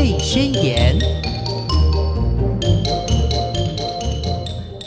贝宣言》。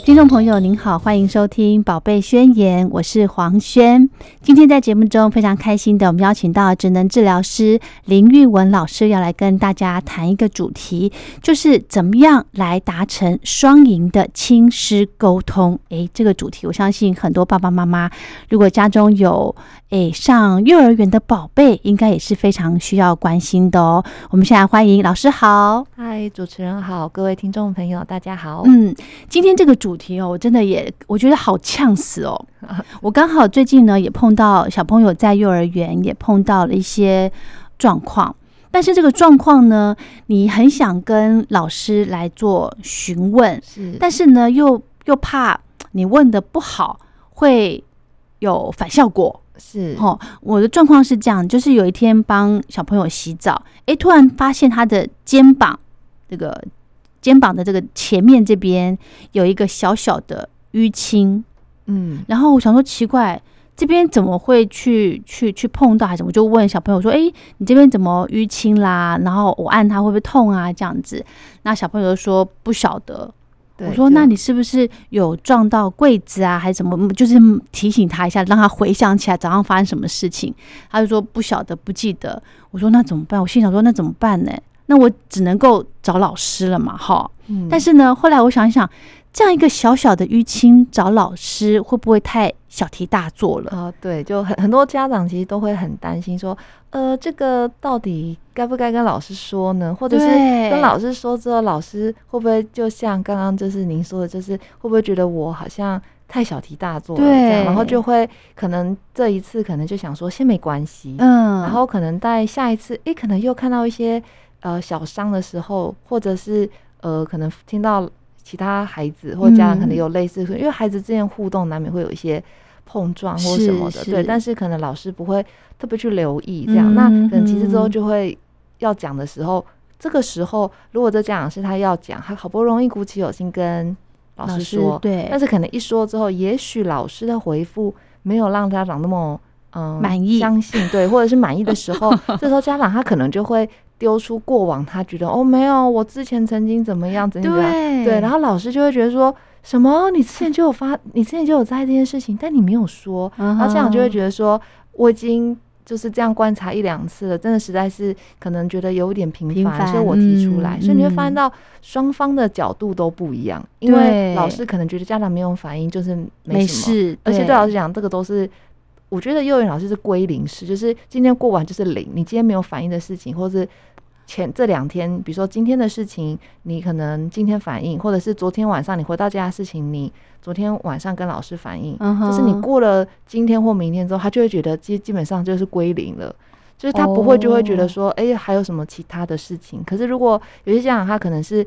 听众朋友您好，欢迎收听《宝贝宣言》，我是黄轩。今天在节目中非常开心的，我们邀请到职能治疗师林玉文老师，要来跟大家谈一个主题，就是怎么样来达成双赢的亲师沟通。诶，这个主题我相信很多爸爸妈妈，如果家中有诶上幼儿园的宝贝，应该也是非常需要关心的哦。我们现在欢迎老师好，嗨，主持人好，各位听众朋友大家好。嗯，今天这个主题哦，我真的也我觉得好呛死哦。我刚好最近呢也碰到小朋友在幼儿园也碰到了一些状况，但是这个状况呢，你很想跟老师来做询问，是，但是呢又又怕你问的不好会有反效果。是，哦，我的状况是这样，就是有一天帮小朋友洗澡，诶，突然发现他的肩膀这个肩膀的这个前面这边有一个小小的淤青，嗯，然后我想说奇怪，这边怎么会去去去碰到还是什么？我就问小朋友说：“诶，你这边怎么淤青啦？”然后我按它会不会痛啊？这样子，那小朋友就说不晓得。我说：“那你是不是有撞到柜子啊，还是什么？就是提醒他一下，让他回想起来早上发生什么事情。”他就说不晓得，不记得。我说：“那怎么办？”我心想说：“那怎么办呢？那我只能够找老师了嘛，哈。嗯但是呢，后来我想一想，这样一个小小的淤青找老师会不会太小题大做了？啊、对，就很很多家长其实都会很担心说，呃，这个到底该不该跟老师说呢？或者是跟老师说之后，老师会不会就像刚刚就是您说的，就是会不会觉得我好像太小题大做了这对样，然后就会可能这一次可能就想说先没关系，嗯，然后可能在下一次，诶，可能又看到一些呃小伤的时候，或者是呃，可能听到其他孩子或家长可能嗯。有类似，因为孩子之间互动难免会有一些碰撞或是什么的，对，但是可能老师不会特别去留意这样，嗯那可能其实之后嗯。就会要讲的时候，这个时候如果这家长是他要讲，他好不容易鼓起勇气跟老师说，对，但是可能一说之后，也许老师的回复没有让家长那么嗯、满意。相信对，或者是满意的时候，这时候家长他可能就会丢出过往，他觉得哦没有，我之前曾经怎么样怎么样，对。对，然后老师就会觉得说什么？你之前就有发，你之前就有在意这件事情，但你没有说，然然后家长就会觉得说我已经。就是这样观察一两次了，真的实在是可能觉得有点频繁，所以我提出来。嗯所以你会嗯发现到双方的角度都不一样，因为老师可能觉得家长没有反应就是没事，而且对老师讲，这个都是我觉得幼儿园老师是归零式，就是今天过完就是零，你今天没有反应的事情，或是前这两天，比如说今天的事情，你可能今天反应，或者是昨天晚上你回到家的事情，你昨天晚上跟老师反应，嗯就是你过了今天或明天之后，他就会觉得基基本上就是归零了。就是他不会就会觉得说，哎、还有什么其他的事情？可是如果有些家长他可能是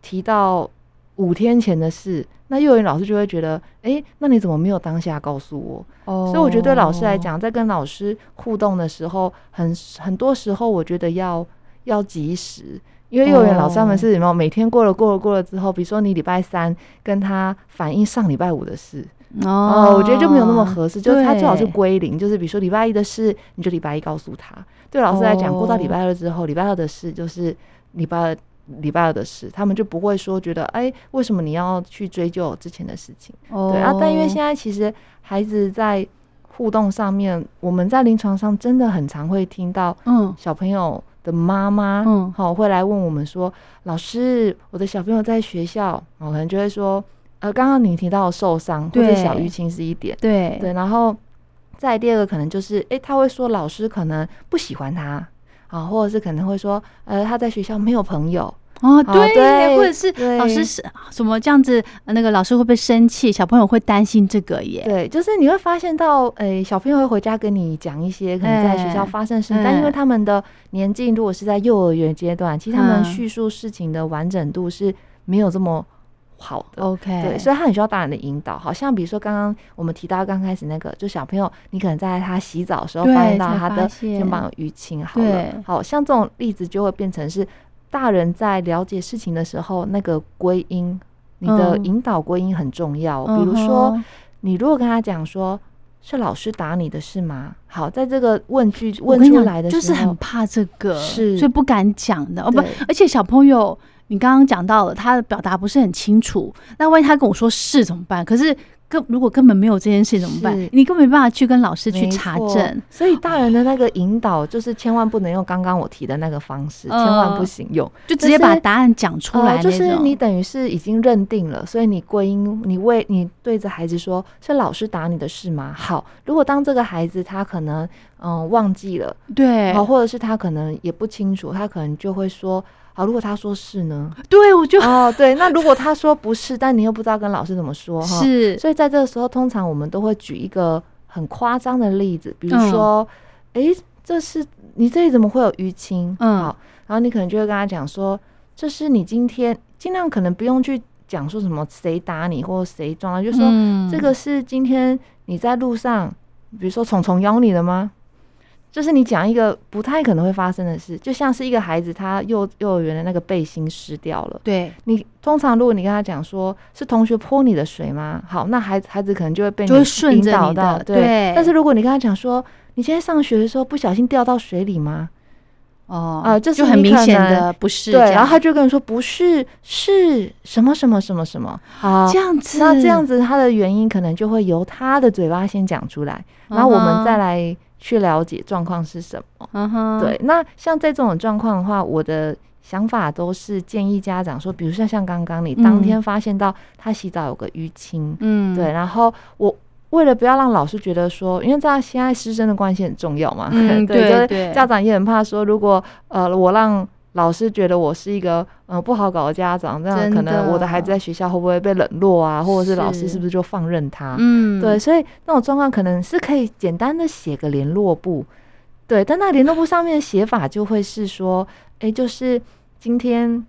提到五天前的事，那幼儿园老师就会觉得，哎、那你怎么没有当下告诉我？哦所以我觉得对老师来，讲，在跟老师互动的时候，很很多时候我觉得要要及时，因为幼儿园老师他们是有没有每天过了过了过了之后，比如说你礼拜三跟他反映上礼拜五的事，哦哦，我觉得就没有那么合适，就是他最好是归零，就是比如说礼拜一的事，你就礼拜一告诉他。对老师来讲，过到礼拜二之后，礼拜二的事就是礼拜二礼拜二的事，他们就不会说觉得，哎，为什么你要去追究之前的事情？哦。对啊，但因为现在其实孩子在互动上面，我们在临床上真的很常会听到嗯。小朋友的妈妈，嗯。好、会来问我们说，老师，我的小朋友在学校，我可能就会说，呃，刚刚你提到的受伤或者小淤青是一点，对。对，然后再第二个可能就是，诶，他会说老师可能不喜欢他，啊，或者是可能会说，呃，他在学校没有朋友，哦，啊对，对或者是老师是什么这样子，呃那个老师会不会生气？小朋友会担心这个耶。对，就是你会发现到，诶，小朋友会回家跟你讲一些可能在学校哎发生的事情，但因为哎他们的年纪如果是在幼儿园阶段，其实他们嗯叙述事情的完整度是没有这么好的。OK，对，所以他很需要大人的引导。好像比如说刚刚我们提到刚开始那个，就小朋友，你可能在他洗澡的时候发现到他的肩膀有淤青，好了，好像这种例子就会变成是大人在了解事情的时候，那个归因，你的嗯引导归因很重要。比如说，你如果跟他讲说是老师打你的是吗？好，在这个问句问出来的时候，就是很怕这个，是所以不敢讲的。哦不，而且小朋友，你刚刚讲到了，他的表达不是很清楚，那万一他跟我说是怎么办？可是根如果根本没有这件事怎么办？你根本没办法去跟老师去查证。所以大人的那个引导，就是千万不能用刚刚我提的那个方式，千万不行用。就直接把答案讲出来、呃，就是你等于是已经认定了，所以你归因，你为你对着孩子说，是老师打你的事吗？好，如果当这个孩子他可能嗯、忘记了，对好，或者是他可能也不清楚，他可能就会说，好，如果他说是呢？对，我就哦，对，那如果他说不是，但你又不知道跟老师怎么说哈，是所以在这个时候，通常我们都会举一个很夸张的例子，比如嗯说，诶，这是你这里怎么会有淤青？嗯好，然后你可能就会跟他讲说，这是你今天尽量可能不用去讲说什么谁打你或谁撞了，就说、嗯这个是今天你在路上，比如说虫虫咬你了吗？就是你讲一个不太可能会发生的事，就像是一个孩子他幼幼儿园的那个背心湿掉了。对你通常如果你跟他讲说是同学泼你的水吗？好，那孩子孩子可能就会被你就会顺着你引导到的对但是如果你跟他讲说你今天上学的时候不小心掉到水里吗？哦啊就是就很明显的不是对，然后他就跟你说不是，是什么什么什么什么。好，这样子，那这样子他的原因可能就会由他的嘴巴先讲出来，然后我们再来去了解状况是什么。嗯哼，对，那像这种状况的话，我的想法都是建议家长说，比如说像刚刚你当天发现到他洗澡有个淤青，嗯，对，然后我为了不要让老师觉得说，因为这样现在师生的关系很重要嘛，嗯对，就是家长也很怕说，如果呃我让老师觉得我是一个嗯、呃不好搞的家长，这样可能我的的孩子在学校会不会被冷落啊，或者是老师是是不是就放任他？嗯，对，所以那种状况可能是可以简单的写个联络簿，对，但那联络簿上面的写法就会是说，哎，就是今天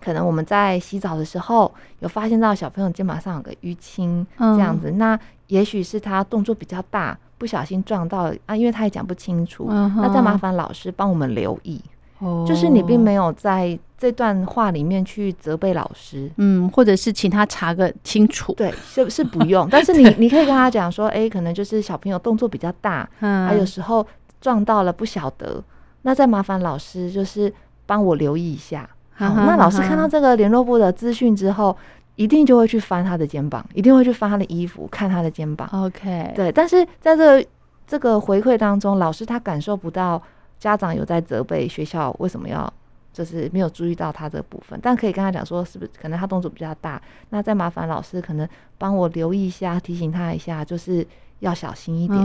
可能我们在洗澡的时候有发现到小朋友肩膀上有个淤青，嗯。这样子，那也许是他动作比较大，不小心撞到啊，因为他也讲不清楚，那再麻烦老师帮我们留意，哦就是你并没有在这段话里面去责备老师，嗯，或者是请他查个清楚，对，是是不用，但是你你可以跟他讲说，哎、可能就是小朋友动作比较大，嗯，还有时候撞到了不晓得，那再麻烦老师就是帮我留意一下。好，那老师看到这个联络部的资讯之后，一定就会去翻他的肩膀，一定会去翻他的衣服，看他的肩膀。OK，对，但是在这个这个回馈当中，老师他感受不到家长有在责备学校为什么要。就是没有注意到他这个部分，但可以跟他讲说，是不是可能他动作比较大，那再麻烦老师可能帮我留意一下，提醒他一下，就是要小心一点。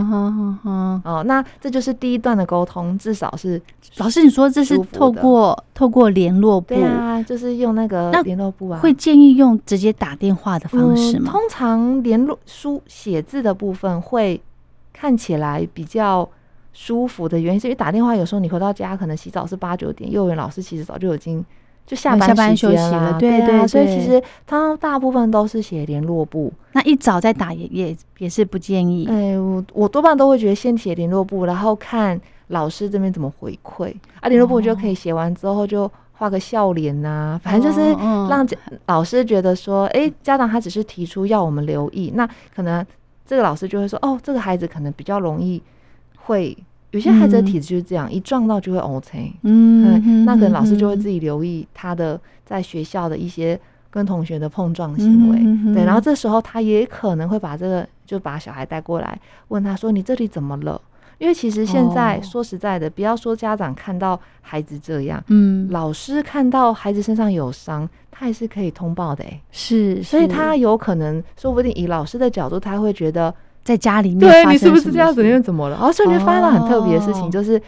哦，那这就是第一段的沟通，至少是老师，你说这是透过透过联络部对，啊，就是用那个那联络部啊，会建议用直接打电话的方式吗？嗯通常联络书写字的部分会看起来比较舒服的原因，是因为打电话有时候你回到家可能洗澡是八九点，幼儿园老师其实早就已经就下班下班休息了对啊所以其实他大部分都是写联络簿。那一早再打也也也是不建议。哎，我我多半都会觉得先写联络簿，然后看老师这边怎么回馈啊。联络簿我觉得可以写完之后就画个笑脸呐、反正就是让老师觉得说，哎、家长他只是提出要我们留意，那可能这个老师就会说，哦，这个孩子可能比较容易会。有些孩子的嗯。体质就是这样，一撞到就会 OK，嗯嗯，那可能老师就会自己留意他的在学校的一些跟同学的碰撞行为，嗯对，然后这时候他也可能会把这个就把小孩带过来，问他说：“你这里怎么了？”因为其实现在哦。说实在的，不要说家长看到孩子这样，嗯。老师看到孩子身上有伤，他也是可以通报的诶。是，所以他有可能，说不定以老师的角度，他会觉得，在家里面对你是不是这样子？因为怎么了？然后所以你会发现了很特别的事情，哦就是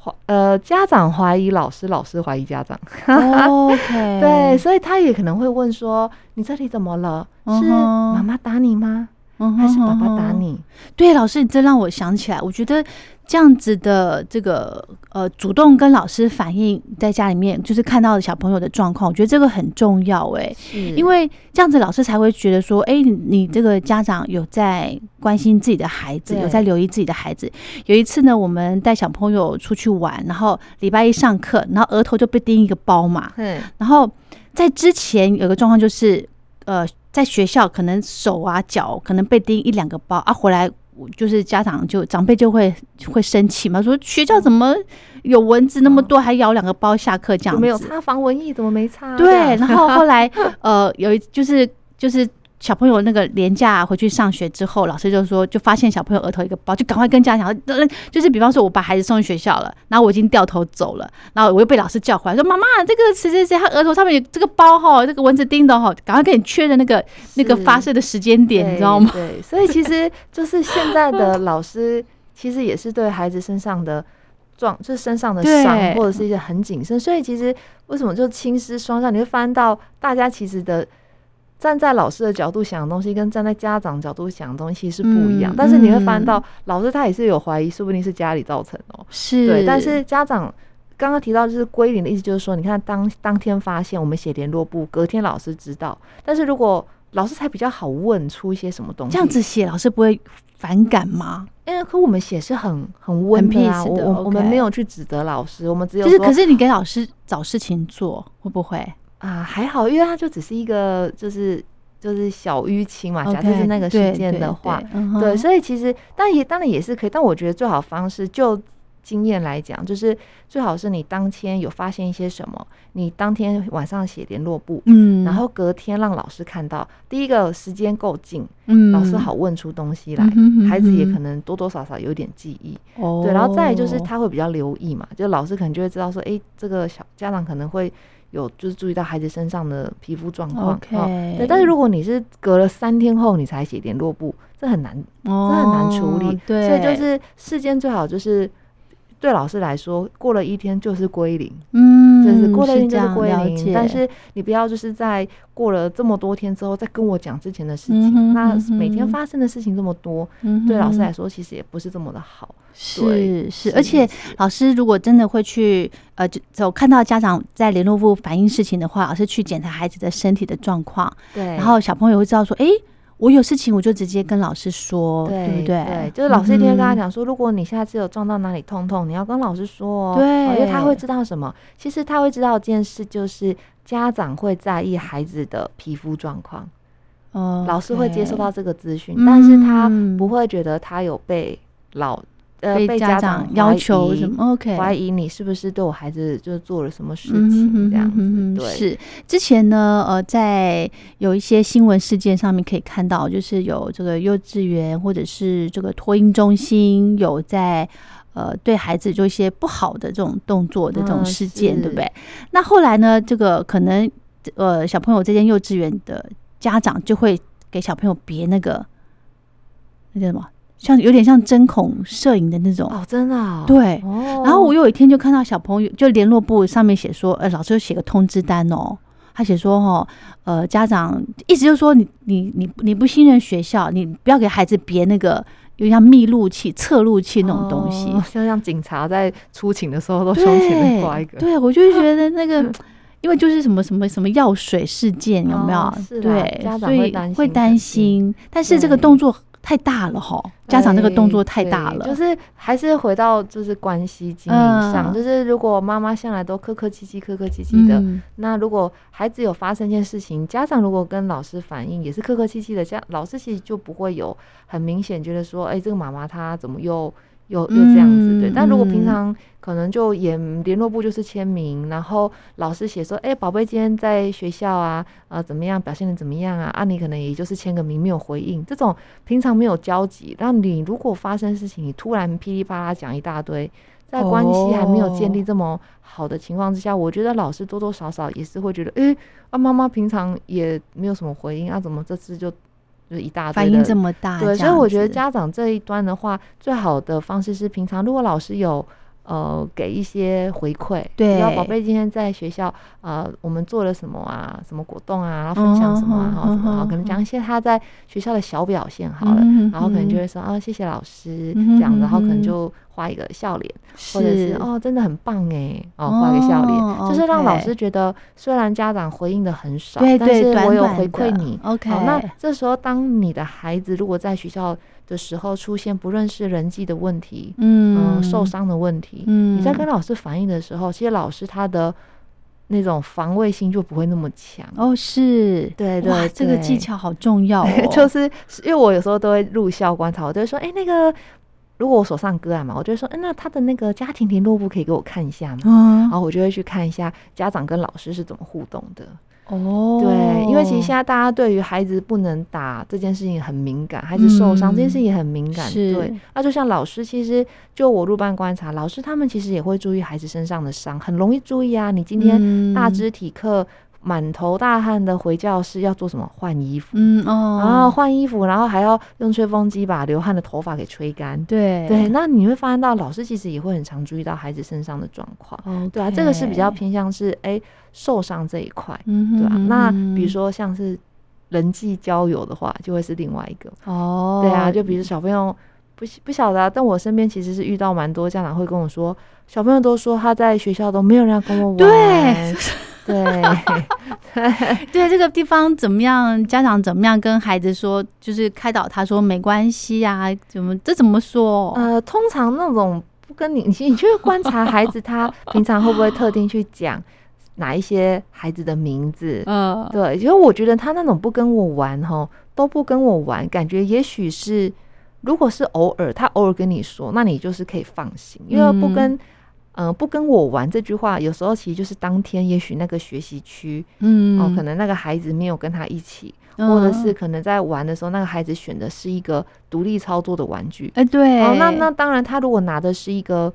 怀呃家长怀疑老师，老师怀疑家长。OK，对，，所以他也可能会问说：“你这里怎么了？是妈妈打你吗？嗯还是爸爸打？你对，老师，你这让我想起来，我觉得这样子的这个呃，主动跟老师反映在家里面，就是看到小朋友的状况，我觉得这个很重要哎、？”是因为这样子老师才会觉得说，哎、你你这个家长有在关心自己的孩子，有在留意自己的孩子。有一次呢，我们带小朋友出去玩，然后礼拜一上课，然后额头就被钉一个包嘛，嗯然后在之前有个状况就是，呃，在学校可能手啊脚可能被钉一两个包啊，回来我就是家长就长辈就会会生气嘛，说学校怎么有蚊子那么多，还咬两个包下课这样子，没有擦防蚊液，怎么没擦？对，然后后来 呃有一就是就是。小朋友那个年假回去上学之后，老师就说，就发现小朋友额头一个包，就赶快跟家长讲，就是比方说，我把孩子送去学校了，然后我已经掉头走了，然后我又被老师叫回来，说妈妈，这个谁谁谁他额头上面有这个包哈，这个蚊子叮的哈，赶快跟你确认那个那个发射的时间点，你知道吗？对，所以其实就是现在的老师，其实也是对孩子身上的状，就是身上的伤或者是一些很谨慎，所以其实为什么就青师双上，你会翻到大家其实的。站在老师的角度想的东西，跟站在家长角度想的东西是不一样。但是你会发现到，老师他也是有怀疑，说不定是家里造成哦。是，对。但是家长刚刚提到就是归零的意思，就是说，你看当当天发现我们写联络簿，隔天老师知道。但是如果老师才比较好问出一些什么东西，这样子写老师不会反感吗？因为可我们写是很很温的啊，我我我们没有去指责老师，我们只有就是可是你给老师找事情做，会不会？啊，还好，因为它就只是一个，就是就是小淤青嘛。假设是那个事件的话，对，所以其实，但也当然也是可以。但我觉得最好方式，就经验来讲，就是最好是你当天有发现一些什么，你当天晚上写联络簿，嗯，然后隔天让老师看到。第一个时间够近，嗯，老师好问出东西来，孩子也可能多多少少有点记忆，哦，对，然后再就是他会比较留意嘛，就老师可能就会知道说，哎，这个小家长可能会。有就是注意到孩子身上的皮肤状况，对。但是如果你是隔了三天后你才写联络簿，这很难，这很难处理。对，所以就是事件最好就是对老师来说，过了一天就是归零。嗯，就是过了一天就是归零。但是你不要就是在过了这么多天之后再跟我讲之前的事情，那每天发生的事情这么多，对老师来说其实也不是这么的好。是是，而且老师如果真的会去呃，走看到家长在联络部反映事情的话，老师去检查孩子的身体的状况，对，然后小朋友会知道说，哎，我有事情我就直接跟老师说，对不对？对，就是老师一天跟他讲说，如果你下次有撞到哪里痛痛，你要跟老师说，对，因为他会知道什么。其实他会知道一件事，就是家长会在意孩子的皮肤状况，哦，老师会接收到这个资讯，但是他不会觉得他有被老。被家长要求什么？OK，怀疑你是不是对我孩子就是做了什么事情这样子？对，是之前呢，呃，在有一些新闻事件上面可以看到，就是有这个幼稚园或者是这个托婴中心有在呃对孩子做一些不好的这种动作的这种事件，对不对？那后来呢，这个可能呃小朋友这间幼稚园的家长就会给小朋友别那个那叫什么？像有点像针孔摄影的那种哦，真的对。然后我有一天就看到小朋友就联络部上面写说，呃，老师写个通知单哦，他写说哦，呃，家长意思就是说你你你你不信任学校，你不要给孩子别那个有像密录器、测录器那种东西，就像警察在出勤的时候都胸前挂一个。对，我就觉得那个，因为就是什么什么什么药水事件有没有？对，所以会担心，但是这个动作。太大了哈，家长那个动作太大了，就是还是回到就是关系经营上，就是如果妈妈向来都客客气气、客客气气的，那如果孩子有发生一件事情，家长如果跟老师反映也是客客气气的，家老师其实就不会有很明显觉得说，哎，这个妈妈她怎么又。又又这样子对，但如果平常可能就演联络部就是签名，然后老师写说，哎，宝贝今天在学校啊，呃，怎么样表现的怎么样啊？啊，你可能也就是签个名，没有回应，这种平常没有交集，那你如果发生事情，你突然噼里啪啦讲一大堆，在关系还没有建立这么好的情况之下，我觉得老师多多少少也是会觉得，哎，啊，妈妈平常也没有什么回应啊，怎么这次就？就是一大反应这么大，对，所以我觉得家长这一端的话，最好的方式是平常如果老师有呃给一些回馈，对，宝贝今天在学校呃我们做了什么啊，什么果冻啊，然后分享什么啊，然后什么，可能讲一些他在学校的小表现好了，然后可能就会说啊谢谢老师这样，然后可能就。画一个笑脸，或者是哦，真的很棒哎，哦，画一个笑脸，就是让老师觉得，虽然家长回应的很少，但是我有回馈你。OK，好，那这时候当你的孩子如果在学校的时候出现不认识人际的问题，嗯，受伤的问题，嗯，你在跟老师反映的时候，其实老师他的那种防卫心就不会那么强。哦，是，对对哇，这个技巧好重要 哦。就是因为我有时候都会入校观察，我都会说，哎、那个如果我手上个案嘛，我就会说，哎、那他的那个家庭联络簿可以给我看一下吗？嗯然，后我就会去看一下家长跟老师是怎么互动的。哦，对，因为其实现在大家对于孩子不能打这件事情很敏感，孩子受伤、嗯这件事情也很敏感。是对，那就像老师，其实就我入班观察，老师他们其实也会注意孩子身上的伤，很容易注意啊。你今天大嗯肢体课。满头大汗的回教室要做什么？换衣服，嗯哦，然后换衣服，然后还要用吹风机把流汗的头发给吹干。对对，那你会发现到老师其实也会很常注意到孩子身上的状况。哦，对啊，这个是比较偏向是哎受伤这一块。对啊，那比如说说像是人际交友的话，就会是另外一个。哦，对啊，就比如小朋友不不晓得、啊，但我身边其实是遇到蛮多家长会跟我说，小朋友都说他在学校都没有人要跟我玩。对 对对这个地方怎么样，家长怎么样跟孩子说，就是开导他说没关系啊，怎么这怎么说？呃，通常那种不跟你，你 你去观察孩子，他平常会不会特定去讲哪一些孩子的名字？呃，对，因为我觉得他那种不跟我玩吼，都不跟我玩，感觉也许是，如果是偶尔，他偶尔跟你说，那你就是可以放心，因为不跟，嗯、不跟我玩这句话，有时候其实就是当天也许那个学习区、嗯，哦，可能那个孩子没有跟他一起，嗯或者是可能在玩的时候，那个孩子选的是一个独立操作的玩具。哎，对，哦，那那当然，他如果拿的是一个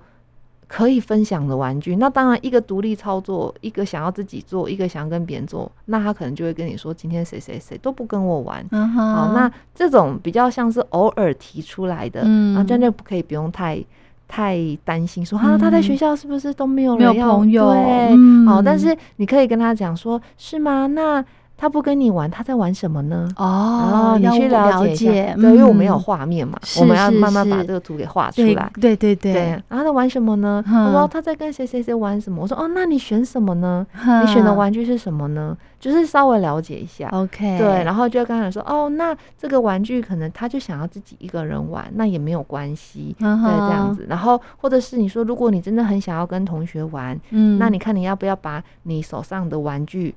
可以分享的玩具，那当然一个独立操作，一个想要自己做，一个想要跟别人做，那他可能就会跟你说，今天谁谁谁都不跟我玩。嗯哼，好、那这种比较像是偶尔提出来的，嗯啊，这样就不可以不用太太担心说，啊，他在嗯学校是不是都没有没有朋友。对，嗯。好、但是你可以跟他讲说，是吗？那他不跟你玩，他在玩什么呢？哦，你去要了了解一下，对，因为我们有嗯画面嘛，是我们要慢慢把这个图给画出来。对对对，对，然后他在玩什么呢？嗯他说他在跟谁谁谁玩什么。我说哦，那你选什么呢？你你选的玩具是什么呢？就是稍微了解一下。OK，对，然后就跟他说哦，那这个玩具可能他就想要自己一个人玩，那也没有关系。嗯对，这样，子。然后或者是你说，如果你真的很想要跟同学玩，嗯，那你看你要不要把你手上的玩具。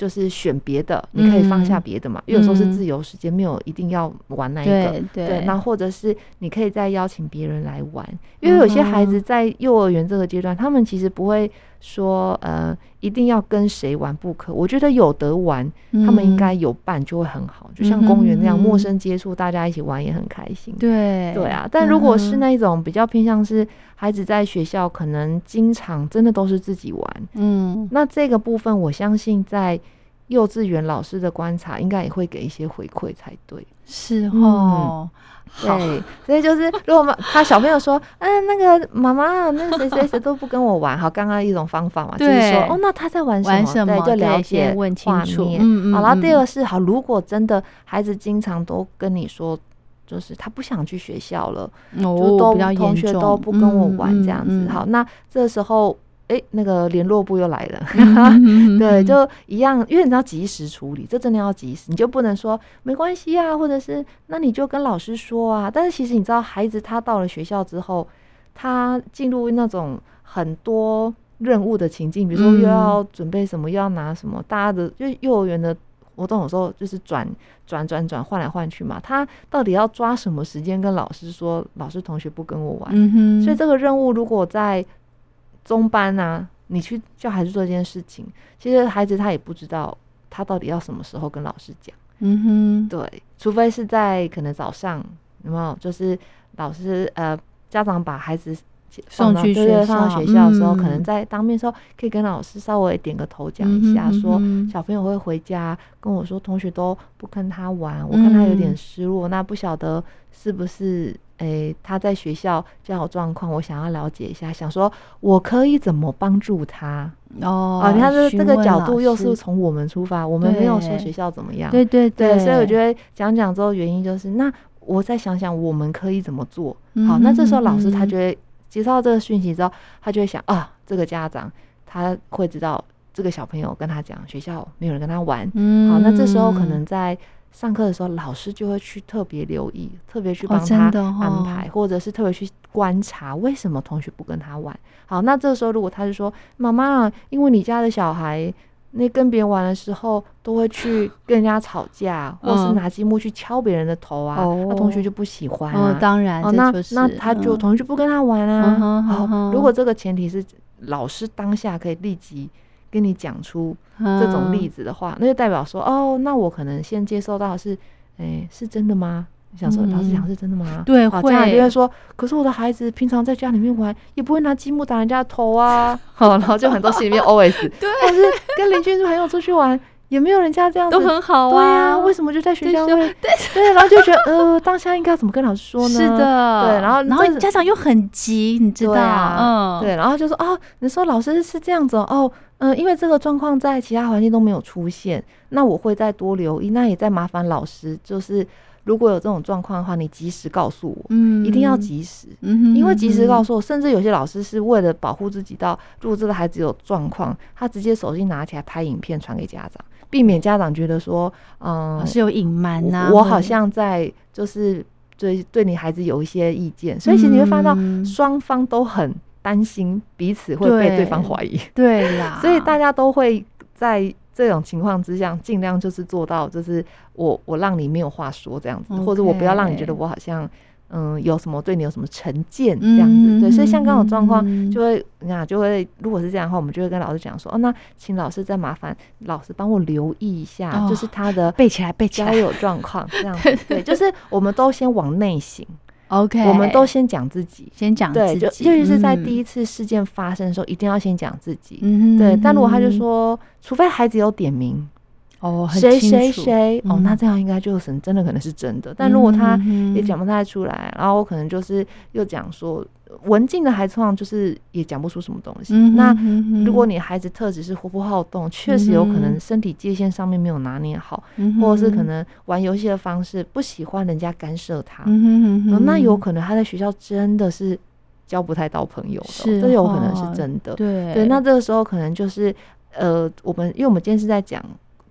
就是选别的，你可以放下嗯。别的嘛，因为有时候是嗯。自由时间，没有一定要玩那一个。对那或者是你可以再邀请别人来玩，因为有些孩嗯子在幼儿园这个阶段，他们其实不会说呃一定要跟谁玩不可。我觉得有得玩，他们应该有伴就会很好，就像公园那样嗯陌生接触，大家一起玩也很开心。对对啊，但如果是嗯那种比较偏向是孩子在学校可能经常真的都是自己玩，嗯那这个部分我相信在幼稚园老师的观察，应该也会给一些回馈才对。是嗯哦，好，对，所以就是如果妈 他小朋友说，嗯，那个妈妈，那个谁谁谁都不跟我玩，好，刚刚一种方法嘛，就是说，哦，那他在玩什么？对，就了解问清楚。嗯嗯好，然后第二嗯个是，好，如果真的孩子经常都跟你说。就是他不想去学校了，就哦，都同学都不跟我玩嗯这样子。嗯。好，那这时候，哎、那个联络部又来了，嗯对，就一样，因为你要及时处理，这真的要及时，你就不能说没关系啊，或者是那你就跟老师说啊。但是其实你知道，孩子他到了学校之后，他进入那种很多任务的情境，比如说又嗯。要准备什么，又要拿什么，大家的就幼儿园的活动有时候就是转转转转换来换去嘛，他到底要抓什么时间跟老师说，老师同学不跟我玩，嗯哼，所以这个任务如果在中班啊，你去叫孩子做这件事情，其实孩子他也不知道他到底要什么时候跟老师讲。嗯哼，对，除非是在可能早上，有没有？就是老师呃家长把孩子送去学放到校学校的时候，可能嗯。在当面的时候可以跟老师稍微点个头讲一下，嗯说小朋友会回家跟我说同学都不跟他玩，我看他有点嗯失落，那不晓得是不是诶、他在学校这样的状况，我想要了解一下，想说我可以怎么帮助他哦啊？你看这这个询问老角度又是从我们出发，我们没有说学校怎么样，对对对，所以我觉得讲讲之后，原因就是那我再想想我们可以怎么做。嗯好，那这时候老师他嗯就会接收到这个讯息之后，他就会想啊，这个家长他会知道这个小朋友跟他讲学校没有人跟他玩。嗯好，那这时候可能在上课的时候，老师就会去特别留意，特别去哦帮他安排，或者是特别去观察为什么同学不跟他玩。好，那这时候如果他就说：“妈妈，因为你家的小孩。”那跟别人玩的时候，都会去 跟人家吵架，或是嗯拿积木去敲别人的头啊，那同学就不喜欢当那就是那他就嗯同学就不跟他玩啊。嗯好嗯如果这个前提是老师当下可以立即跟你讲出这种例子，的话，那就代表说，哦，那我可能先接受到的是，哎，是真的吗？你想说，嗯老师讲是真的吗？对会，家长就会会说，可是我的孩子平常在家里面玩，也不会拿积木打人家的头啊。好，然后就很多心里面 OS，对，但是跟邻居朋友出去玩，也没有人家这样子都很好对啊，呀、为什么就在学校会？对然后就觉得呃，当下应该怎么跟老师说呢？是的，对然后然后家长又很急，你知道，啊嗯，对，然后就说哦，你说老师是这样子哦，哦，嗯、因为这个状况在其他环境都没有出现，那我会再多留意，那也再麻烦老师，就是如果有这种状况的话，你及时告诉我，嗯，一定要及时。嗯哼，因为及时告诉，我，甚至有些老师是为了保护自己到，如果这个孩子有状况，他直接手机拿起来拍影片传给家长，避免家长觉得说，嗯，是有隐瞒呐，我我好像在就是对对你孩子有一些意见，所以其实你会发现到嗯双方都很担心彼此会被对对方怀疑，对啦，所以大家都会在这种情况之下，尽量就是做到，就是我我让你没有话说这样子，或者我不要让你觉得我好像嗯有什么对你有什么成见这样子，对，所以像刚刚的状况嗯。就会那就会如果是这样的话，我们就会跟老师讲说，哦，那请老师再麻烦老师帮我留意一下，哦就是他的背起来，背起来。交友状况这样子，对，就是我们都先往内省，，OK，我们都先讲自己。先讲对，就自己尤其是在嗯第一次事件发生的时候，一定要先讲自己。对，但如果他就说，除非孩子有点名哦，很谁谁谁，哦，嗯那这样应该就是真的可能是真的。但如果他嗯也讲不太出来，然后我可能就是又讲说，文静的孩子通常就是也讲不出什么东西。嗯那如果你孩子特质是活泼好动，确实有可嗯能身体界限上面没有拿捏好，嗯或者是可能玩游戏的方式不喜欢人家干涉他，那有可能他在学校真的是交不太到朋友是这有可能哦是真的。对对，那这个时候可能就是呃，我们因为我们今天是在讲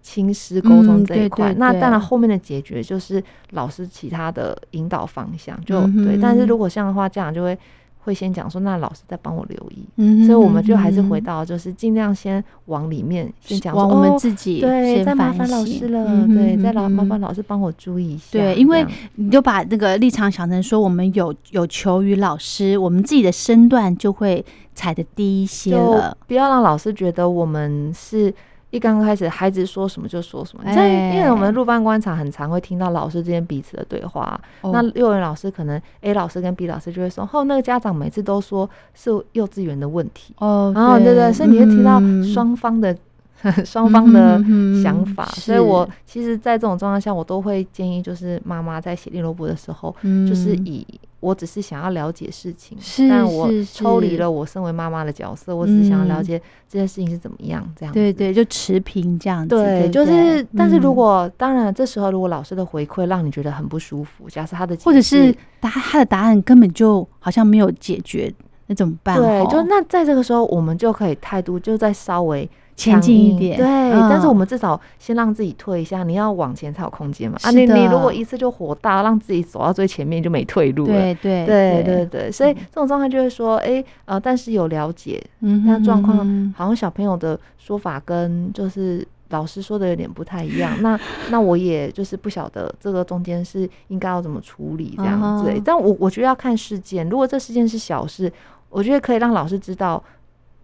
亲师沟嗯通这一块，那当然后面的解决就是老师其他的引导方向，就、嗯对。但是如果这样的话，家长就会会先讲说，那老师再帮我留意。嗯所以我们就还是回到，就是尽量先往里面先讲，往我们哦自己对，再麻烦老师了，嗯对，再老嗯哼麻烦老师帮我注意一下。对因为你就把那个立场想成说，我们有有求于老师，我们自己的身段就会踩的低一些了。不要让老师觉得我们是一刚开始孩子说什么就说什么。在、欸因为我们入班观察很常会听到老师之间彼此的对话，哦那幼儿园老师可能 A 老师跟 B 老师就会说，哦，那个家长每次都说是幼稚园的问题，哦，然后对对，所以你会听到嗯双方的。双方的想法，是。所以我其实，在这种状况下，我都会建议，就是妈妈在写联络簿的时候，就是嗯以我只是想要了解事情，是但我抽离了我身为妈妈的角色，我只是想要了嗯。解这件事情是怎么样，这样子。对对，就持平这样子。对，不就是，但是如嗯果当然这时候如果老师的回馈让你觉得很不舒服，假设他的或者是答他的答案根本就好像没有解决，那怎么办？对，就那在这个时候，我们就可以态度就再稍微前进一点对，但是嗯我们至少先让自己退一下，你要往前才有空间嘛。啊，你你如果一次就火大，让自己走到最前面就没退路了。对对对对对，所以这种状况就会说，哎、呃，但是有了解，嗯哼那状况嗯好像小朋友的说法跟就是老师说的有点不太一样。那那我也就是不晓得这个中间是应该要怎么处理这样子、但我我觉得要看事件，如果这事件是小事，我觉得可以让老师知道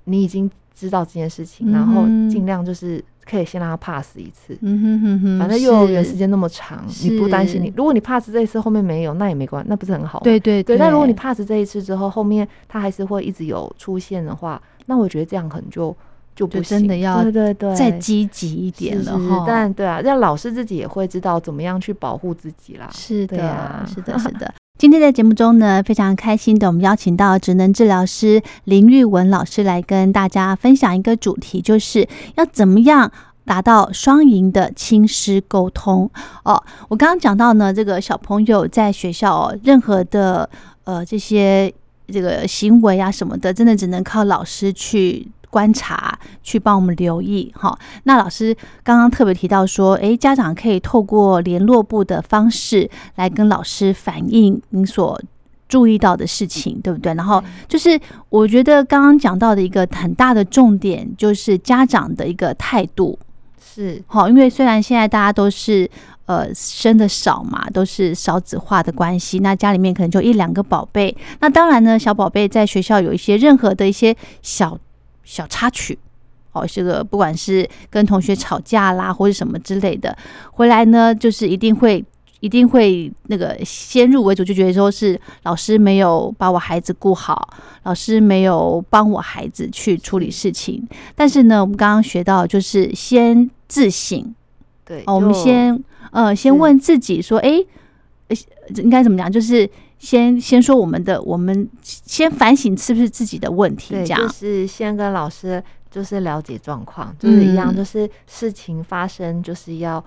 你已经知道这件事情，然后尽量就是可以先让他 pass 一次。嗯哼哼哼，反正幼儿园时间那么长，你不担心你，如果你 pass 这一次后面没有，那也没关，那不是很好吗？对对对，但如果你 pass 这一次之后，后面他还是会一直有出现的话，那我觉得这样可能就就不就行真的要对对对，再积极一点是是了哈。但对啊，让老师自己也会知道怎么样去保护自己啦。是的，是的，是的。今天在节目中呢，非常开心的，我们邀请到职能治疗师林玉文老师来跟大家分享一个主题，就是要怎么样达到双赢的亲师沟通哦。我刚刚讲到呢，这个小朋友在学校哦，任何的呃这些这个行为啊什么的，真的只能靠老师去观察，去帮我们留意哈。那老师刚刚特别提到说，诶，家长可以透过联络部的方式来跟老师反映您所注意到的事情，对不对？然后就是我觉得刚刚讲到的一个很大的重点，就是家长的一个态度是好，因为虽然现在大家都是。呃，生的少嘛，都是少子化的关系。那家里面可能就一两个宝贝。那当然呢，小宝贝在学校有一些任何的一些小小插曲，哦，这个不管是跟同学吵架啦，或者什么之类的，回来呢，就是一定会一定会那个先入为主，就觉得说是老师没有把我孩子顾好，老师没有帮我孩子去处理事情。但是呢，我们刚刚学到就是先自省，对，哦，我们先。呃，先问自己说，哎，应该怎么讲？就是先先说我们的，我们先反省是不是自己的问题，这样。就是先跟老师就是了解状况，就是一样，就是事情发生就是要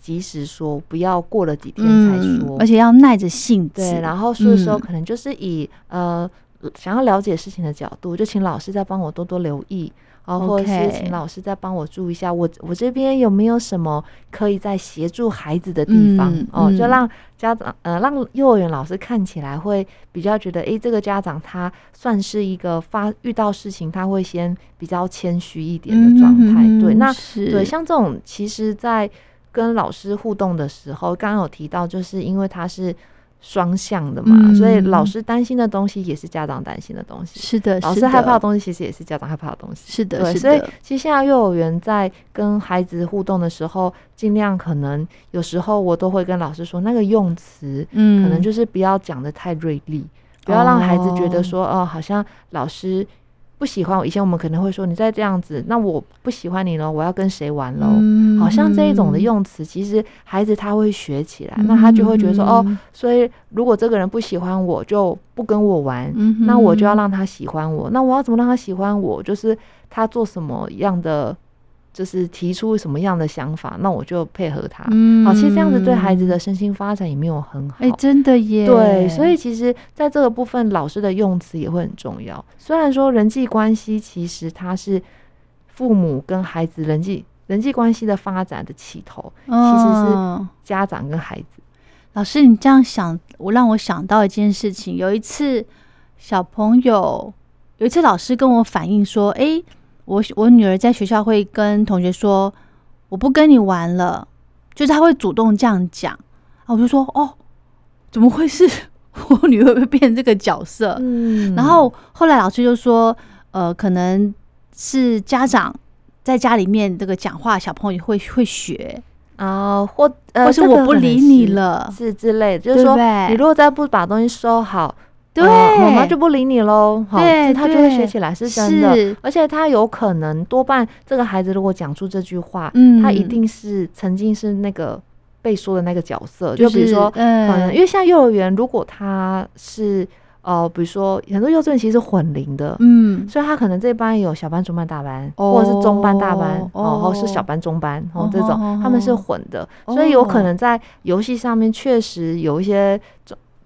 及时说，不要过了几天才说，而且要耐着性子。对，然后说的时候，可能就是以呃想要了解事情的角度，就请老师再帮我多多留意。哦，或者是请老师再帮我注意一下，我我这边有没有什么可以再协助孩子的地方？哦，就让家长呃，让幼儿园老师看起来会比较觉得，哎，这个家长他算是一个发遇到事情他会先比较谦虚一点的状态。对，那对像这种，其实在跟老师互动的时候，刚刚有提到，就是因为他是。双向的嘛，所以老师担心的东西也是家长担心的东西。是的，老师害怕的东西其实也是家长害怕的东西。是的，对。所以其实现在幼儿园在跟孩子互动的时候，尽量可能有时候我都会跟老师说，那个用词，嗯，可能就是不要讲的太锐利，不要让孩子觉得说，哦，好像老师。不喜欢我，以前我们可能会说你再这样子，那我不喜欢你了，我要跟谁玩喽？好像这一种的用词，其实孩子他会学起来，那他就会觉得说哦，所以如果这个人不喜欢我，就不跟我玩，那我就要让他喜欢我，那我要怎么让他喜欢我？就是他做什么样的。就是提出什么样的想法，那我就配合他。嗯，好，其实这样子对孩子的身心发展也没有很好。哎，真的耶。对，所以其实在这个部分，老师的用词也会很重要。虽然说人际关系其实它是父母跟孩子人际人际关系的发展的起头，其实是家长跟孩子。老师，你这样想，我让我想到一件事情。有一次，小朋友有一次，老师跟我反映说：“哎。”我我女儿在学校会跟同学说：“我不跟你玩了。”就是她会主动这样讲啊，我就说：“哦，怎么会是 我女儿会变这个角色？”嗯，然后后来老师就说：“呃，可能是家长在家里面这个讲话，小朋友会会学啊，或或是我不理你了，是之类的。就是说，你如果再不把东西收好。”对，妈妈就不理你喽。对，他就会学起来，是真的。而且他有可能多半这个孩子如果讲出这句话，嗯，他一定是曾经是那个被说的那个角色。就比如说，嗯，因为像幼儿园，如果他是呃，比如说很多幼稚园其实混龄的，嗯，所以他可能这班有小班、中班、大班，或者是中班、大班，哦，或是小班、中班，哦，这种他们是混的，所以有可能在游戏上面确实有一些。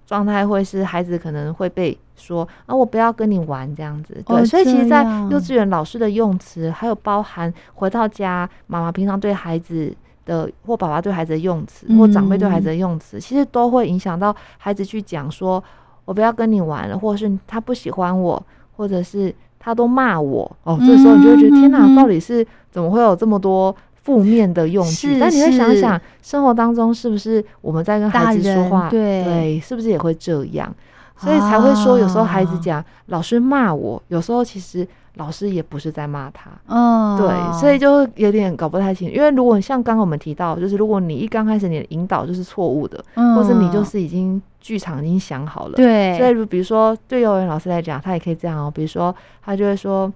状态会是孩子可能会被说啊，我不要跟你玩这样子。对，所以其实，在幼稚园老师的用词，还有包含回到家妈妈平常对孩子的，或爸爸对孩子的用词，或长辈对孩子的用词，其实都会影响到孩子去讲说，我不要跟你玩了，或者是他不喜欢我，或者是他都骂我。哦，这时候你就会觉得天哪，到底是怎么会有这么多？负面的用具，但你会想想，生活当中是不是我们在跟孩子说话，对，是不是也会这样？所以才会说，有时候孩子讲老师骂我，有时候其实老师也不是在骂他，嗯，对，所以就有点搞不太清。因为如果像刚刚我们提到，就是如果你一刚开始你的引导就是错误的，嗯或者你就是已经剧场已经想好了，对，所以比如说对幼儿园老师来讲，他也可以这样哦，比如说他就会说。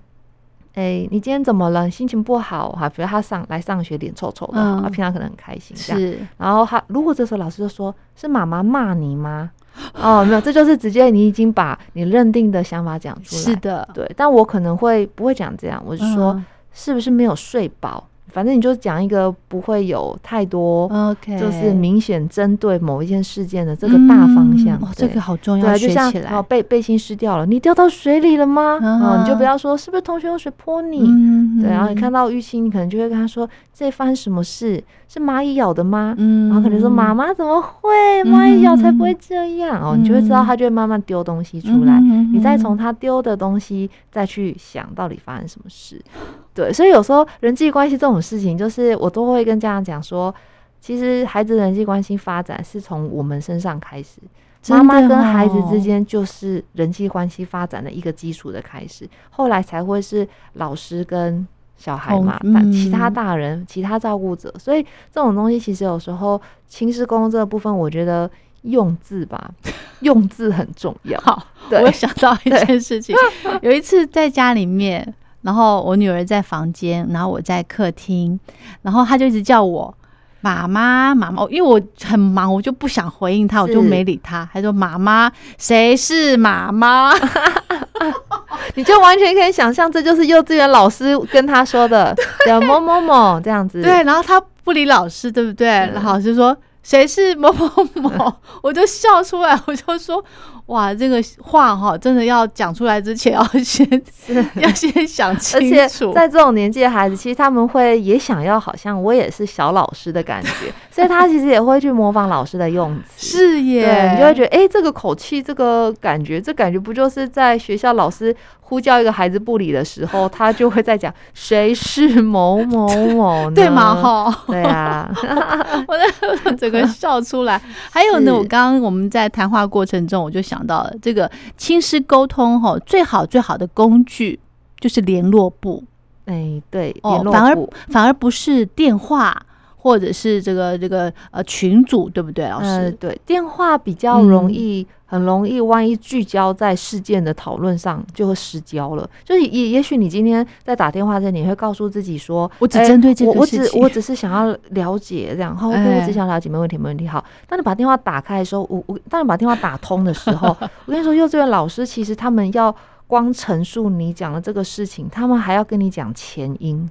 哎，你今天怎么了？心情不好哈？比如他上来上学脸臭臭的，他平常可能很开心，这样。然后他如果这时候老师就说：“是妈妈骂你吗？”哦，没有，这就是直接你已经把你认定的想法讲出来。是的，对。但我可能会不会讲这样？我是说，是不是没有睡饱？反正你就讲一个不会有太多，OK，就是明显针对某一件事件的这个大方向。嗯哦，这个好重要，就像哦，背背心湿掉了，你掉到水里了吗？嗯哦，你就不要说是不是同学用水泼你。嗯对，然后你看到淤青，你可能就会跟他说：“这发生什么事？是蚂蚁咬的吗？”嗯然后可能说：“妈妈怎么会？蚂蚁咬才不会这样哦。”你就会知道他就会慢慢丢东西出来，嗯你再从他丢的东西再去想到底发生什么事。对，所以有时候人际关系这种事情，就是我都会跟家长讲说，其实孩子的人际关系发展是从我们身上开始。妈妈跟孩子哦之间就是人际关系发展的一个基础的开始，后来才会是老师跟小孩嘛，同但其他嗯大人、其他照顾者，所以这种东西其实有时候亲师公这个部分，我觉得用字吧，用字很重要。好，我想到一件事情，有一次在家里面，然后我女儿在房间，然后我在客厅，然后她就一直叫我。妈妈，妈妈，因为我很忙，我就不想回应她，我就没理她。她说：“妈妈，谁是妈妈？” 你就完全可以想象，这就是幼稚园老师跟他说的 叫某某某这样子。对，然后她不理老师，对不对？然后老师说：“谁是某某某？”我就笑出来，我就说：“哇，这个话哈，真的要讲出来之前，要先 要先想而清且楚。”在这种年纪的孩子，其实他们会也想要，好像我也是小老师的感觉，所以他其实也会去模仿老师的用词。是耶，你就会觉得，哎、这个口气，这个感觉，这感觉不就是在学校老师呼叫一个孩子不理的时候，他就会在讲谁是某某某呢？对吗？哈，对啊，我在整个笑出来。还有呢，我刚刚我们在谈话过程中，我就想到了这个亲师沟通哈，最好最好的工具就是联络簿。哎、对，哦反而反而不是电话或者是这个这个呃群组，对不对，老呃，师？对，电话比较容嗯易，很容易，万一聚焦在事件的讨论上，就会失焦了。就是也也许你今天在打电话这，你会告诉自己说，我只哎针对这个事情只我只是想要了解这样，好，OK，我哎只想了解，没问题，没问题。好，当你把电话打开的时候，我我当你把电话打通的时候，我跟你说，幼稚园老师其实他们要光陈述你讲的这个事情，他们还要跟你讲前因。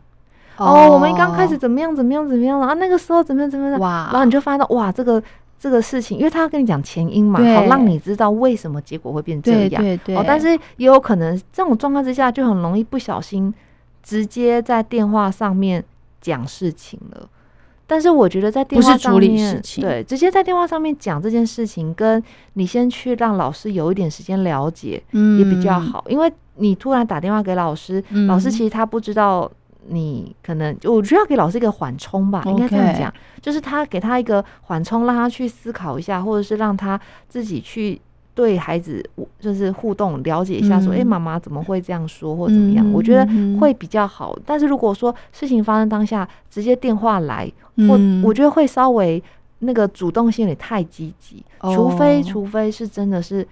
哦，我们刚开始怎么样怎么样怎么样啊？那个时候怎么样怎么样？哇，然后你就发现到哇，这个这个事情，因为他要跟你讲前因嘛，好让你知道为什么结果会变这样。对对对，哦，但是也有可能这种状况之下，就很容易不小心直接在电话上面讲事情了。但是我觉得在电话不是处理上面，事情。对，直接在电话上面讲这件事情，跟你先去让老师有一点时间了解，嗯也比较，好，因为你突然打电话给老师，嗯。老师其实他不知道你可能，我觉得要给老师一个缓冲吧，应该这样讲，就是他给他一个缓冲，让他去思考一下，或者是让他自己去对孩子就是互动，了解一下，说，嗯哎、妈妈怎么会这样说，或怎么样？我觉得嗯会比较好。但是如果说事情发生当下，直接电话来，或嗯我觉得会稍微那个主动性也太积极，除非哦除非是真的是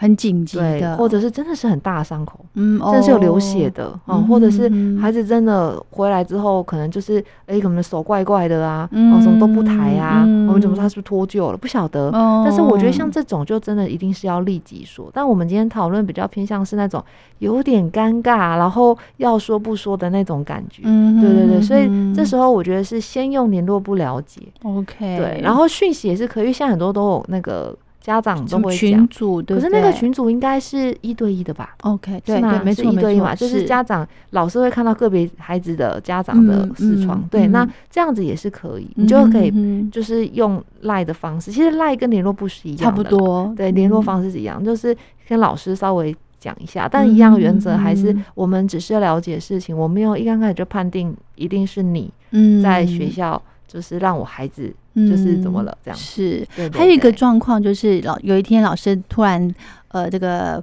很紧急，的，或者是真的是很大的伤口。嗯，真的是有流血哦，的，嗯嗯，或者是嗯孩子真的回来之后，可能就是哎，可能手怪怪的啊，嗯哦，什么都不抬啊，嗯我们怎么说他是不是脱臼了？不晓得。哦，但是我觉得像这种就真的一定是要立即说。但我们今天讨论比较偏向是那种有点尴尬，然后要说不说的那种感觉。嗯，对对对，所以这候时候我觉得是先用联络不了解，OK，对，然后讯息也是可以，因为现在很多都有那个家长都会讲。群，组，对可是那个群组应该是一对一的吧？OK，对对，没错没错，一对一嘛，就是家长老师会看到个别孩子的家长的嗯视窗，嗯对，那嗯。这样子也是可以，你就可以就是用赖的方式，其实赖跟联络簿是一样的差不，多，对，联络嗯方式是一样，就是跟老师稍微讲一下，但一样原则还是嗯我们只是了解事情，我没有一刚开始就判定一定是你嗯。在学校就是让我孩子就是怎么了这样子，是，还有一个状况就是老有一天老师突然呃这个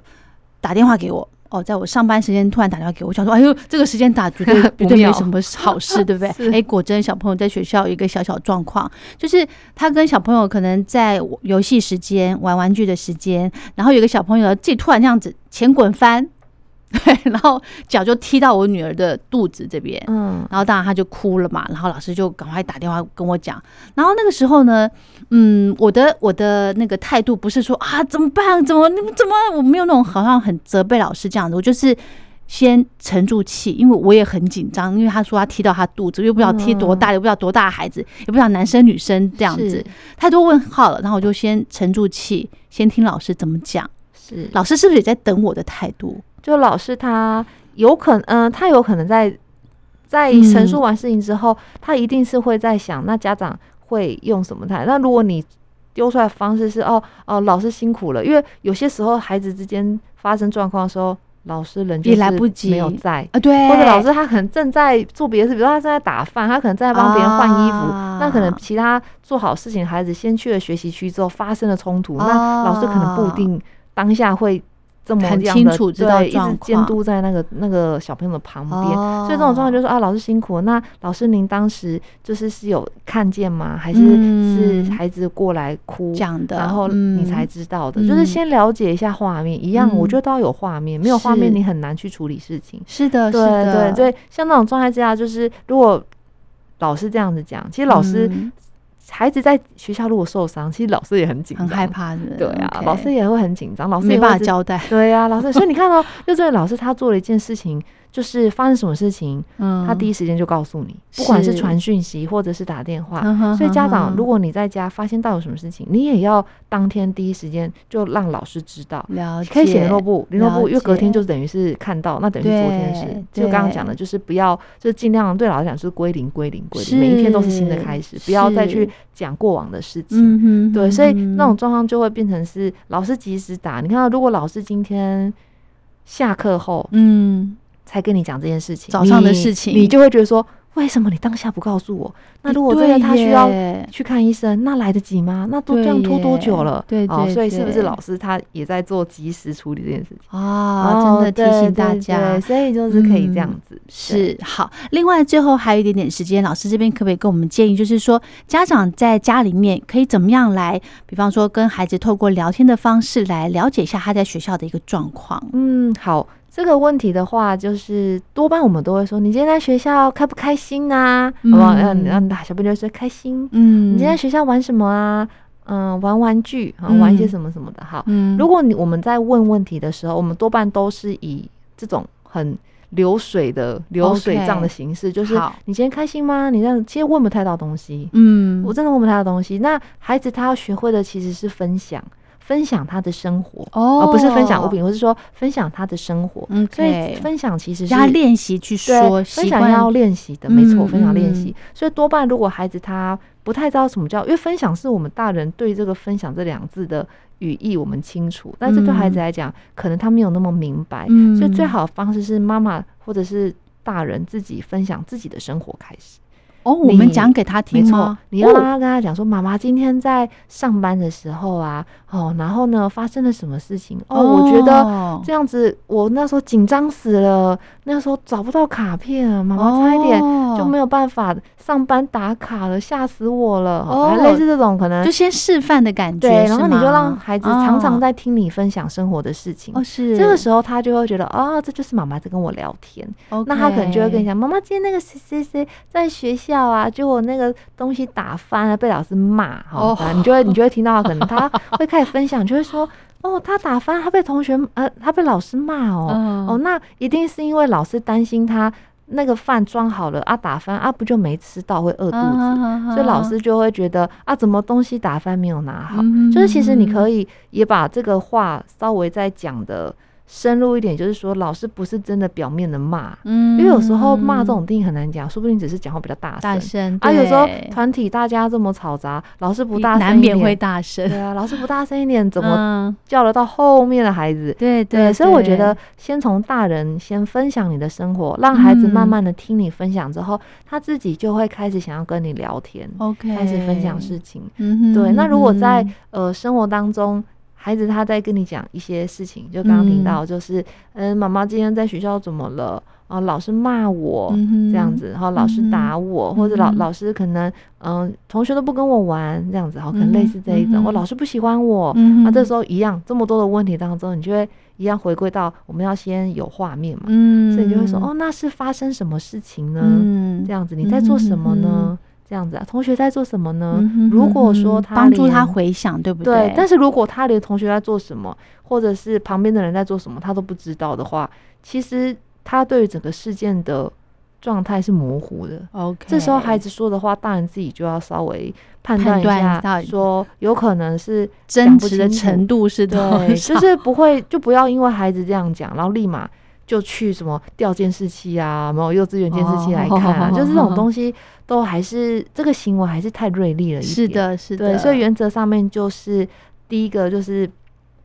打电话给我。哦，在我上班时间突然打电话给我，我想说，哎呦，这个时间打绝对 绝对没什么好事，对不对？是哎，果真小朋友在学校有一个小小状况，就是他跟小朋友可能在游戏时间、玩玩具的时间，然后有个小朋友自己突然这样子前滚翻，对，然后脚就踢到我女儿的肚子这边，嗯然后当然她就哭了嘛，然后老师就赶快打电话跟我讲，然后那个时候呢，嗯，我的我的那个态度不是说啊怎么办，怎么你们怎么，我没有那种好像很责备老师这样子，我就是先沉住气，因为我也很紧张，因为他说他踢到他肚子，又不知道踢多大，又不知道多大的孩子，也不知道男生女生这样子，太多问号了。然后我就先沉住气，先听老师怎么讲。是，老师是不是也在等我的态度？就老师他有可能，嗯、他有可能在在嗯陈述完事情之后，他一定是会在想，那家长会用什么态？那如果你丢出来的方式是哦哦，老师辛苦了，因为有些时候孩子之间发生状况的时候，老师人就来不及没有在。啊，对，或者老师他可能正在做别的事，比如说他正在打饭，他可能正在帮别人换衣服，啊那可能其他做好事情孩子先去了学习区之后发生了冲突，啊那老师可能不一定当下会这么很清楚知道监督在那个那个小朋友的旁边。哦所以这种状况就是啊，老师辛苦了。那老师您当时就是是有看见吗？还是嗯是孩子过来哭？讲的，然后嗯你才知道的，嗯就是先了解一下画面，一样，嗯我觉得都要有画面，没有画面你很难去处理事情。是的，是对的，对对，像那种状态之下，就是如果老师这样子讲，其实老师、嗯孩子在学校如果受伤，其实老师也很紧张，很害。怕的，对啊老师也会很紧张，老师没办法交代，对啊，老师，所以你看到幼稚园老师他做了一件事情，就是发生什么事情，嗯，他第一时间就告诉你，不管是是传讯息或者是打电话。所以家长，如果你在家发现到有什么事情，你也要当天第一时间就让老师知道。了解，可以写联络部，联络部，了因为隔天就等于是看到，那等于是昨天的事。就刚刚讲的，就是不要，就是尽量对老师讲，就是归零、归零、归零，每一天都是新的开始，不要再去讲过往的事情。对，所以嗯那种状况就会变成是老师及时打。你看，如果老师今天下课后嗯，才跟你讲这件事情，早上的事情你就会觉得说，为什么你当下不告诉我？那如果真的他需要去看医生，那来得及吗？那都这样拖多久了？哦，对对所以是不是老师他也在做及时处理这件事情？啊，哦真的提醒大对家对，所以就是可以这样嗯子。对是好。另外，最后还有一点点时间，老师这边可不可以跟我们建议，就是说家长在家里面可以怎么样来，比方说跟孩子透过聊天的方式来了解一下他在学校的一个状况。嗯，好，这个问题的话，就是多半我们都会说，你今天在学校开不开心啊、嗯好不好？让让小朋友说开心。嗯你今天在学校玩什么啊？嗯，玩玩具啊，嗯玩一些什么什么的。好，嗯如果你我们在问问题的时候，我们多半都是以这种很流水的流水账的形式，就是你今天开心吗？你这样其实问不太到东西，嗯我真的问不太到东西。那孩子他要学会的其实是分享，分享他的生活，哦而不是分享物品，我是说分享他的生活。嗯，所以分享其实是让他练习去对说，分享要练习的，没错，嗯分享练嗯习。所以多半如果孩子他不太知道什么叫，因为分享是我们大人对这个分享这两字的语义我们清楚，但是对孩子来讲，可能他没有那么明白。嗯所以最好的方式是妈妈或者是大人自己分享自己的生活开始。哦，我们讲给他没错听吗？，你要让哦他跟他讲说，妈妈今天在上班的时候啊，哦，然后呢发生了什么事情？哦，我觉得哦这样子，我那时候紧张死了，那时候找不到卡片啊，妈妈差一点就没有，办法上班打卡了，吓死我了。哦类似这种可能就，先示范的感觉，对，然后你就让孩子常常哦在听你分享生活的事情。哦，是这个时候他就会觉得，哦，这就是妈妈在跟我聊天。哦那他可能就会跟你讲，妈妈今天那个谁谁谁在学校啊，就我那个东西打翻了，被老师骂。哦、你就会你就会听到，可能他会开始分享，就会说，哦，他打翻，他被同学呃，他被老师骂哦。嗯哦，那一定是因为老师担心他那个饭装好了啊，打翻啊，不就没吃到会饿肚子，所以老师就会觉得啊，怎么东西打翻没有拿好？嗯就是其实你可以以也把这个话稍微再讲的深入一点，就是说老师不是真的表面的骂，嗯。因为有时候骂这种定义很难讲，说不定只是讲话比较大声。大声啊，有时候对。团体大家这么嘈杂，老师不大声一难免会，大声，对啊，老师不大声一点，怎么么叫得到后面的孩子？对对，所以我觉得先从大人先分享你的生活，让孩子慢嗯。慢的听你分享之后，他自己就会开始想要跟你聊天，OK。开始分享事情。嗯哼对，那如果在嗯呃生活当中，孩子他在跟你讲一些事情，就刚刚听到，就是嗯，妈妈今天在学校怎么了？啊，老师骂我。嗯这样子，然后老师打我，或者老老师可能，嗯、同学都不跟我玩，这样子，哈，可能类似这一种，我老师不喜欢我，那这时候一样，这么多的问题当中，你就会一样回归到我们要先有画面嘛，嗯。所以你就会说，哦，那是发生什么事情呢？嗯。这样子，你在做什么呢？这样子啊，同学在做什么呢？嗯哼如果说他帮助他回想，对不对，但是是如果他连同学在做什么，或者是旁边的人在做什么，他都不知道的话，其实他对于整个事件的状态是模糊的。OK，这时候孩子说的话，大人自己就要稍微判断一下，说有可能是争讲不执的程度是多对，少？就是不会，就不要因为孩子这样讲，然后立马就去什么调监视器啊，没有幼稚园监视器来看啊，哦就是这种东西都还是这个行为还是太锐利了一点。是，的，是的，对，所以原则上面就是第一个就是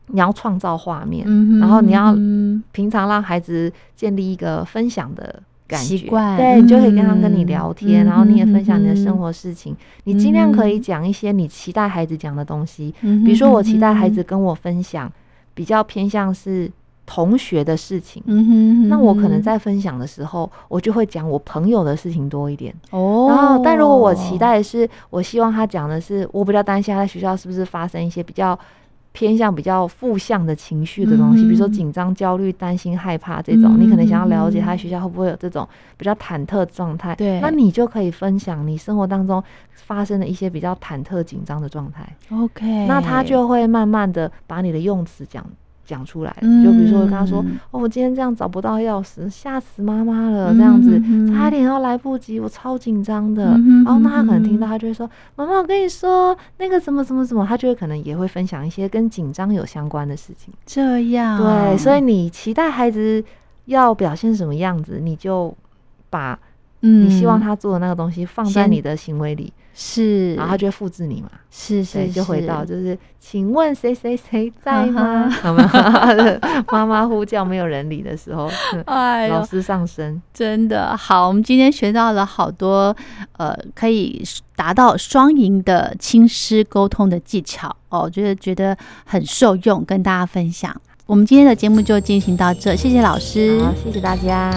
你要创造画面，嗯，然后你要嗯平常让孩子建立一个分享的。感觉。习惯。对你就可以跟他跟你聊天，嗯然后你也分享你的嗯生活事情，你尽量可以嗯讲一些你期待孩子讲的东西，嗯比如说，我期待孩嗯子跟我分享比较偏向是同学的事情，嗯哼，那我可能嗯在分享的时候，我就会讲我朋友的事情多一点。哦，然后，但如果我期待的是，我希望他讲的是，我比较担心他在学校是不是发生一些比较偏向比较负向的情绪的东西，嗯比如说紧张、焦虑、担心、害怕这种，你可能想要了解他嗯学校会不会有这种比较忐忑的状态。对那你就可以分享你生活当中发生的一些比较忐忑、紧张的状态。OK，那他就会慢慢的把你的用词讲讲出来，嗯就比如说我跟他说，嗯哦，我今天这样找不到钥匙，吓死妈妈了，这样子差点要来不及，我超紧张的。嗯然后那他可能听嗯到，他就会说，妈妈，我跟你说那个怎么怎么怎么，他就会可能也会分享一些跟紧张有相关的事情。这样，对，所以你期待孩子要表现什么样子，你就把嗯你希望他做的那个东西放在你的行为里，是，然后他就会复制你嘛。是对，是就回到就是，请问谁谁谁在吗？好吗？妈妈呼叫没有人理的时候，哎，老师上身。真的好，我们今天学到了好多呃，可以达到双赢的亲师沟通的技巧哦，我觉得觉得很受用，跟大家分享。我们今天的节目就进行到这，谢谢老师，好，谢谢大家。